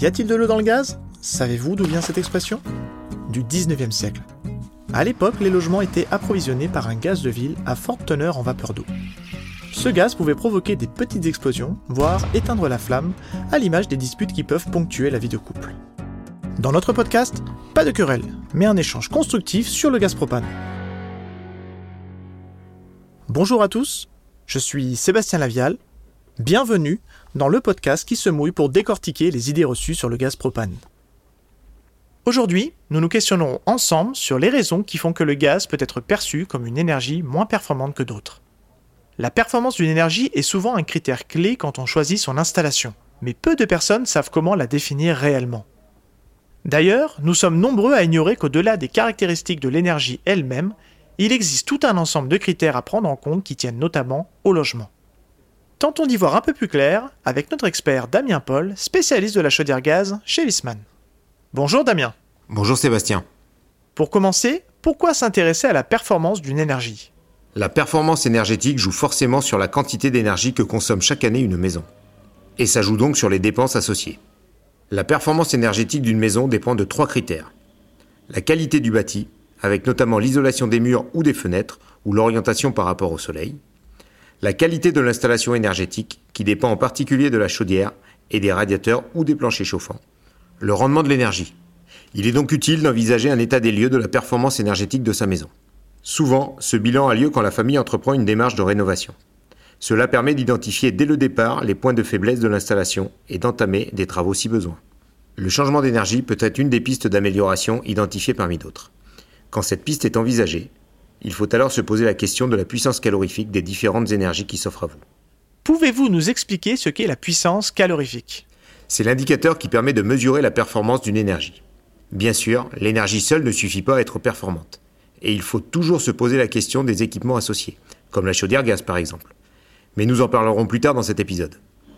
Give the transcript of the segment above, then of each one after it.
Y a-t-il de l'eau dans le gaz? Savez-vous d'où vient cette expression? Du 19e siècle. À l'époque, les logements étaient approvisionnés par un gaz de ville à forte teneur en vapeur d'eau. Ce gaz pouvait provoquer des petites explosions, voire éteindre la flamme, à l'image des disputes qui peuvent ponctuer la vie de couple. Dans notre podcast, pas de querelle, mais un échange constructif sur le gaz propane. Bonjour à tous, je suis Sébastien Lavial. Bienvenue dans le podcast qui se mouille pour décortiquer les idées reçues sur le gaz propane. Aujourd'hui, nous nous questionnerons ensemble sur les raisons qui font que le gaz peut être perçu comme une énergie moins performante que d'autres. La performance d'une énergie est souvent un critère clé quand on choisit son installation, mais peu de personnes savent comment la définir réellement. D'ailleurs, nous sommes nombreux à ignorer qu'au-delà des caractéristiques de l'énergie elle-même, il existe tout un ensemble de critères à prendre en compte qui tiennent notamment au logement. Tentons d'y voir un peu plus clair avec notre expert Damien Paul, spécialiste de la chaudière gaz chez Wiesmann. Bonjour Damien. Bonjour Sébastien. Pour commencer, pourquoi s'intéresser à la performance d'une énergie? La performance énergétique joue forcément sur la quantité d'énergie que consomme chaque année une maison. Et ça joue donc sur les dépenses associées. La performance énergétique d'une maison dépend de trois critères. La qualité du bâti, avec notamment l'isolation des murs ou des fenêtres, ou l'orientation par rapport au soleil. La qualité de l'installation énergétique, qui dépend en particulier de la chaudière et des radiateurs ou des planchers chauffants. Le rendement de l'énergie. Il est donc utile d'envisager un état des lieux de la performance énergétique de sa maison. Souvent, ce bilan a lieu quand la famille entreprend une démarche de rénovation. Cela permet d'identifier dès le départ les points de faiblesse de l'installation et d'entamer des travaux si besoin. Le changement d'énergie peut être une des pistes d'amélioration identifiées parmi d'autres. Quand cette piste est envisagée, il faut alors se poser la question de la puissance calorifique des différentes énergies qui s'offrent à vous. Pouvez-vous nous expliquer ce qu'est la puissance calorifique? C'est l'indicateur qui permet de mesurer la performance d'une énergie. Bien sûr, l'énergie seule ne suffit pas à être performante. Et il faut toujours se poser la question des équipements associés, comme la chaudière gaz par exemple. Mais nous en parlerons plus tard dans cet épisode.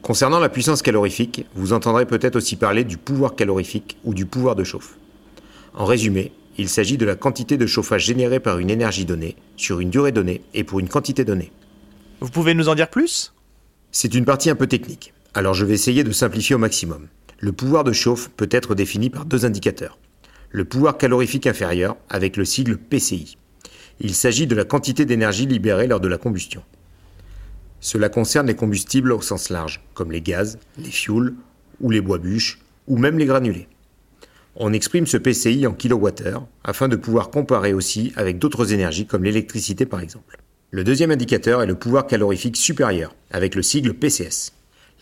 Concernant la puissance calorifique, vous entendrez peut-être aussi parler du pouvoir calorifique ou du pouvoir de chauffe. En résumé, il s'agit de la quantité de chauffage générée par une énergie donnée, sur une durée donnée et pour une quantité donnée. Vous pouvez nous en dire plus? C'est une partie un peu technique, alors je vais essayer de simplifier au maximum. Le pouvoir de chauffe peut être défini par deux indicateurs. Le pouvoir calorifique inférieur, avec le sigle PCI. Il s'agit de la quantité d'énergie libérée lors de la combustion. Cela concerne les combustibles au sens large, comme les gaz, les fuels, ou les bois-bûches, ou même les granulés. On exprime ce PCI en kWh afin de pouvoir comparer aussi avec d'autres énergies comme l'électricité par exemple. Le deuxième indicateur est le pouvoir calorifique supérieur, avec le sigle PCS.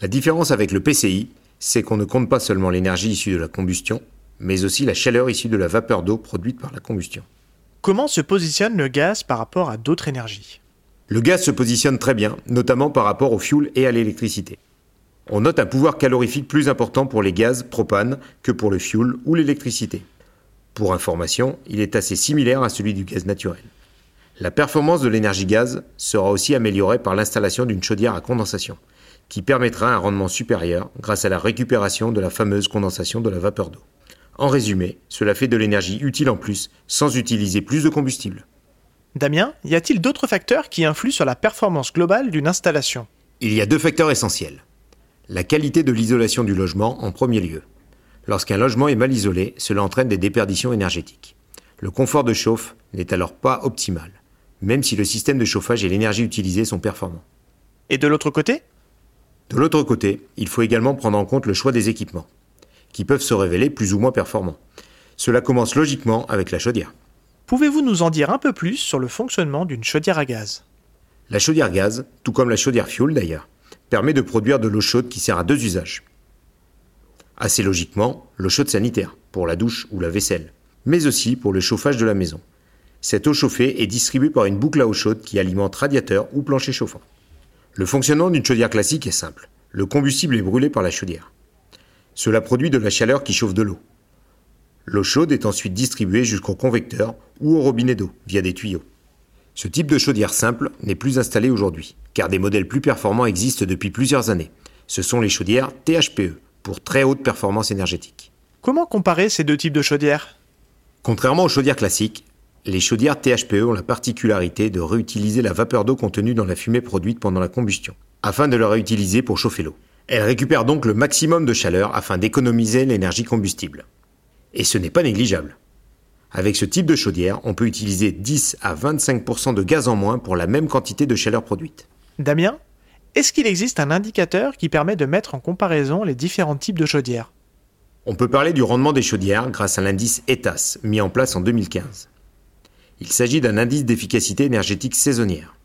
La différence avec le PCI, c'est qu'on ne compte pas seulement l'énergie issue de la combustion, mais aussi la chaleur issue de la vapeur d'eau produite par la combustion. Comment se positionne le gaz par rapport à d'autres énergies? Le gaz se positionne très bien, notamment par rapport au fuel et à l'électricité. On note un pouvoir calorifique plus important pour les gaz propane que pour le fuel ou l'électricité. Pour information, il est assez similaire à celui du gaz naturel. La performance de l'énergie gaz sera aussi améliorée par l'installation d'une chaudière à condensation, qui permettra un rendement supérieur grâce à la récupération de la fameuse condensation de la vapeur d'eau. En résumé, cela fait de l'énergie utile en plus, sans utiliser plus de combustible. Damien, y a-t-il d'autres facteurs qui influent sur la performance globale d'une installation? Il y a deux facteurs essentiels. La qualité de l'isolation du logement en premier lieu. Lorsqu'un logement est mal isolé, cela entraîne des déperditions énergétiques. Le confort de chauffe n'est alors pas optimal, même si le système de chauffage et l'énergie utilisée sont performants. Et de l'autre côté? De l'autre côté, il faut également prendre en compte le choix des équipements, qui peuvent se révéler plus ou moins performants. Cela commence logiquement avec la chaudière. Pouvez-vous nous en dire un peu plus sur le fonctionnement d'une chaudière à gaz? La chaudière gaz, tout comme la chaudière fuel d'ailleurs, permet de produire de l'eau chaude qui sert à deux usages. Assez logiquement, l'eau chaude sanitaire, pour la douche ou la vaisselle, mais aussi pour le chauffage de la maison. Cette eau chauffée est distribuée par une boucle à eau chaude qui alimente radiateur ou plancher chauffant. Le fonctionnement d'une chaudière classique est simple. Le combustible est brûlé par la chaudière. Cela produit de la chaleur qui chauffe de l'eau. L'eau chaude est ensuite distribuée jusqu'au convecteur ou au robinet d'eau via des tuyaux. Ce type de chaudière simple n'est plus installé aujourd'hui, car des modèles plus performants existent depuis plusieurs années. Ce sont les chaudières THPE, pour très haute performance énergétique. Comment comparer ces deux types de chaudières? Contrairement aux chaudières classiques, les chaudières THPE ont la particularité de réutiliser la vapeur d'eau contenue dans la fumée produite pendant la combustion, afin de la réutiliser pour chauffer l'eau. Elle récupère donc le maximum de chaleur afin d'économiser l'énergie combustible. Et ce n'est pas négligeable. Avec ce type de chaudière, on peut utiliser 10 à 25% de gaz en moins pour la même quantité de chaleur produite. Damien, est-ce qu'il existe un indicateur qui permet de mettre en comparaison les différents types de chaudières? On peut parler du rendement des chaudières grâce à l'indice ETAS, mis en place en 2015. Il s'agit d'un indice d'efficacité énergétique saisonnière.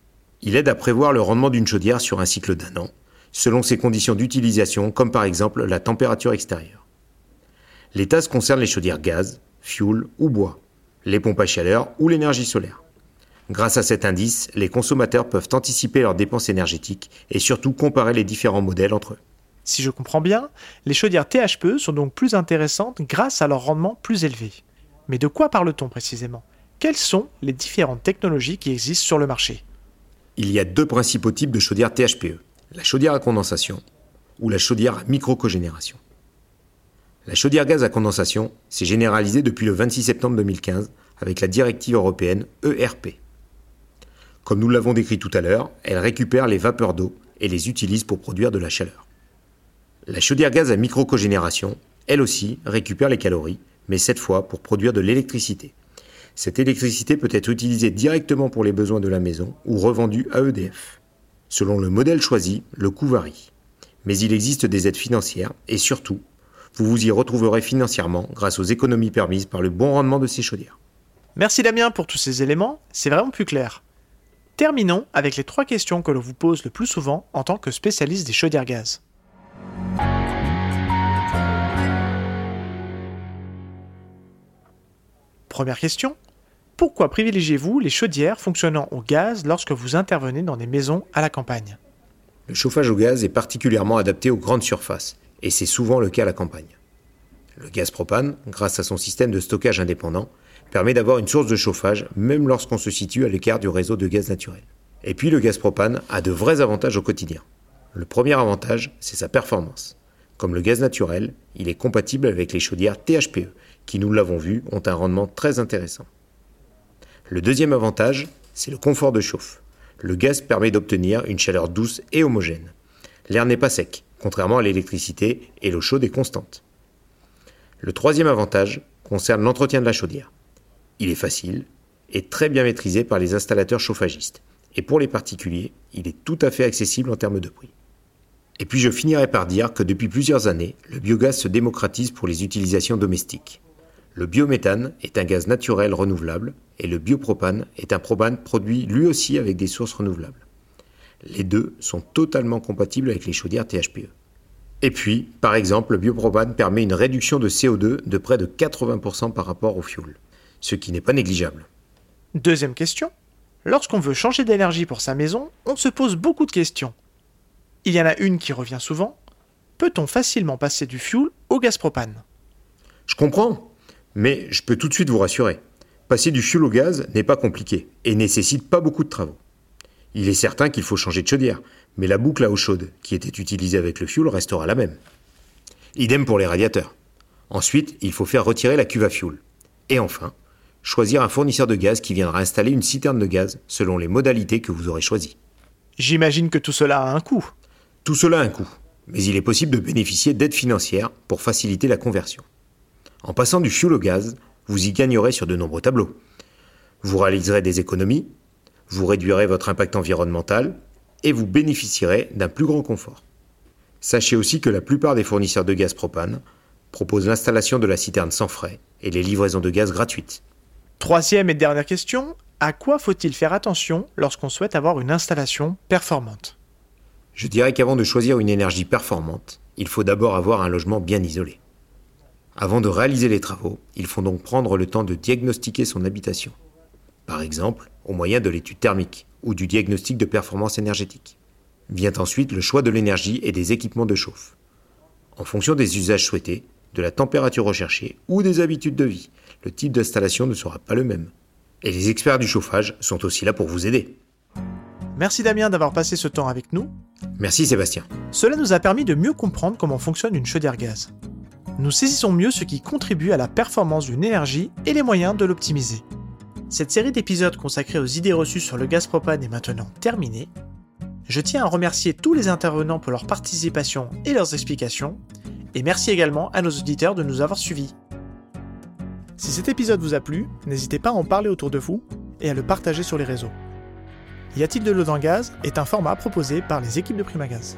Il aide à prévoir le rendement d'une chaudière sur un cycle d'un an, selon ses conditions d'utilisation, comme par exemple la température extérieure. L'ETAS concerne les chaudières gaz, fuel ou bois, les pompes à chaleur ou l'énergie solaire. Grâce à cet indice, les consommateurs peuvent anticiper leurs dépenses énergétiques et surtout comparer les différents modèles entre eux. Si je comprends bien, les chaudières THPE sont donc plus intéressantes grâce à leur rendement plus élevé. Mais de quoi parle-t-on précisément? Quelles sont les différentes technologies qui existent sur le marché? Il y a deux principaux types de chaudières THPE, la chaudière à condensation ou la chaudière à micro-cogénération. La chaudière gaz à condensation s'est généralisée depuis le 26 septembre 2015 avec la directive européenne ERP. Comme nous l'avons décrit tout à l'heure, elle récupère les vapeurs d'eau et les utilise pour produire de la chaleur. La chaudière gaz à micro-cogénération, elle aussi, récupère les calories, mais cette fois pour produire de l'électricité. Cette électricité peut être utilisée directement pour les besoins de la maison ou revendue à EDF. Selon le modèle choisi, le coût varie. Mais il existe des aides financières et surtout vous vous y retrouverez financièrement grâce aux économies permises par le bon rendement de ces chaudières. Merci Damien pour tous ces éléments, c'est vraiment plus clair. Terminons avec les trois questions que l'on vous pose le plus souvent en tant que spécialiste des chaudières gaz. Première question. Pourquoi privilégiez-vous les chaudières fonctionnant au gaz lorsque vous intervenez dans des maisons à la campagne? Le chauffage au gaz est particulièrement adapté aux grandes surfaces et c'est souvent le cas à la campagne. Le gaz propane, grâce à son système de stockage indépendant, permet d'avoir une source de chauffage même lorsqu'on se situe à l'écart du réseau de gaz naturel. Et puis le gaz propane a de vrais avantages au quotidien. Le premier avantage, c'est sa performance. Comme le gaz naturel, il est compatible avec les chaudières THPE, qui, nous l'avons vu, ont un rendement très intéressant. Le deuxième avantage, c'est le confort de chauffe. Le gaz permet d'obtenir une chaleur douce et homogène. L'air n'est pas sec, contrairement à l'électricité, et l'eau chaude est constante. Le troisième avantage concerne l'entretien de la chaudière. Il est facile et très bien maîtrisé par les installateurs chauffagistes, et pour les particuliers, il est tout à fait accessible en termes de prix. Et puis je finirai par dire que depuis plusieurs années, le biogaz se démocratise pour les utilisations domestiques. Le biométhane est un gaz naturel renouvelable et le biopropane est un propane produit lui aussi avec des sources renouvelables. Les deux sont totalement compatibles avec les chaudières THPE. Et puis, par exemple, le biopropane permet une réduction de CO2 de près de 80% par rapport au fioul, ce qui n'est pas négligeable. Deuxième question. Lorsqu'on veut changer d'énergie pour sa maison, on se pose beaucoup de questions. Il y en a une qui revient souvent. Peut-on facilement passer du fioul au gaz propane Je comprends, mais je peux tout de suite vous rassurer. Passer du fioul au gaz n'est pas compliqué et nécessite pas beaucoup de travaux. Il est certain qu'il faut changer de chaudière, mais la boucle à eau chaude qui était utilisée avec le fioul restera la même. Idem pour les radiateurs. Ensuite, il faut faire retirer la cuve à fioul. Et enfin, choisir un fournisseur de gaz qui viendra installer une citerne de gaz selon les modalités que vous aurez choisies. J'imagine que tout cela a un coût. Tout cela a un coût, mais il est possible de bénéficier d'aides financières pour faciliter la conversion. En passant du fioul au gaz, vous y gagnerez sur de nombreux tableaux. Vous réaliserez des économies, vous réduirez votre impact environnemental et vous bénéficierez d'un plus grand confort. Sachez aussi que la plupart des fournisseurs de gaz propane proposent l'installation de la citerne sans frais et les livraisons de gaz gratuites. Troisième et dernière question, à quoi faut-il faire attention lorsqu'on souhaite avoir une installation performante? Je dirais qu'avant de choisir une énergie performante, il faut d'abord avoir un logement bien isolé. Avant de réaliser les travaux, il faut donc prendre le temps de diagnostiquer son habitation par exemple au moyen de l'étude thermique ou du diagnostic de performance énergétique. Vient ensuite le choix de l'énergie et des équipements de chauffe. En fonction des usages souhaités, de la température recherchée ou des habitudes de vie, le type d'installation ne sera pas le même. Et les experts du chauffage sont aussi là pour vous aider. Merci Damien d'avoir passé ce temps avec nous. Merci Sébastien. Cela nous a permis de mieux comprendre comment fonctionne une chaudière gaz. Nous saisissons mieux ce qui contribue à la performance d'une énergie et les moyens de l'optimiser. Cette série d'épisodes consacrés aux idées reçues sur le gaz propane est maintenant terminée. Je tiens à remercier tous les intervenants pour leur participation et leurs explications, et merci également à nos auditeurs de nous avoir suivis. Si cet épisode vous a plu, n'hésitez pas à en parler autour de vous et à le partager sur les réseaux. Y a-t-il de l'eau dans le gaz est un format proposé par les équipes de Primagaz.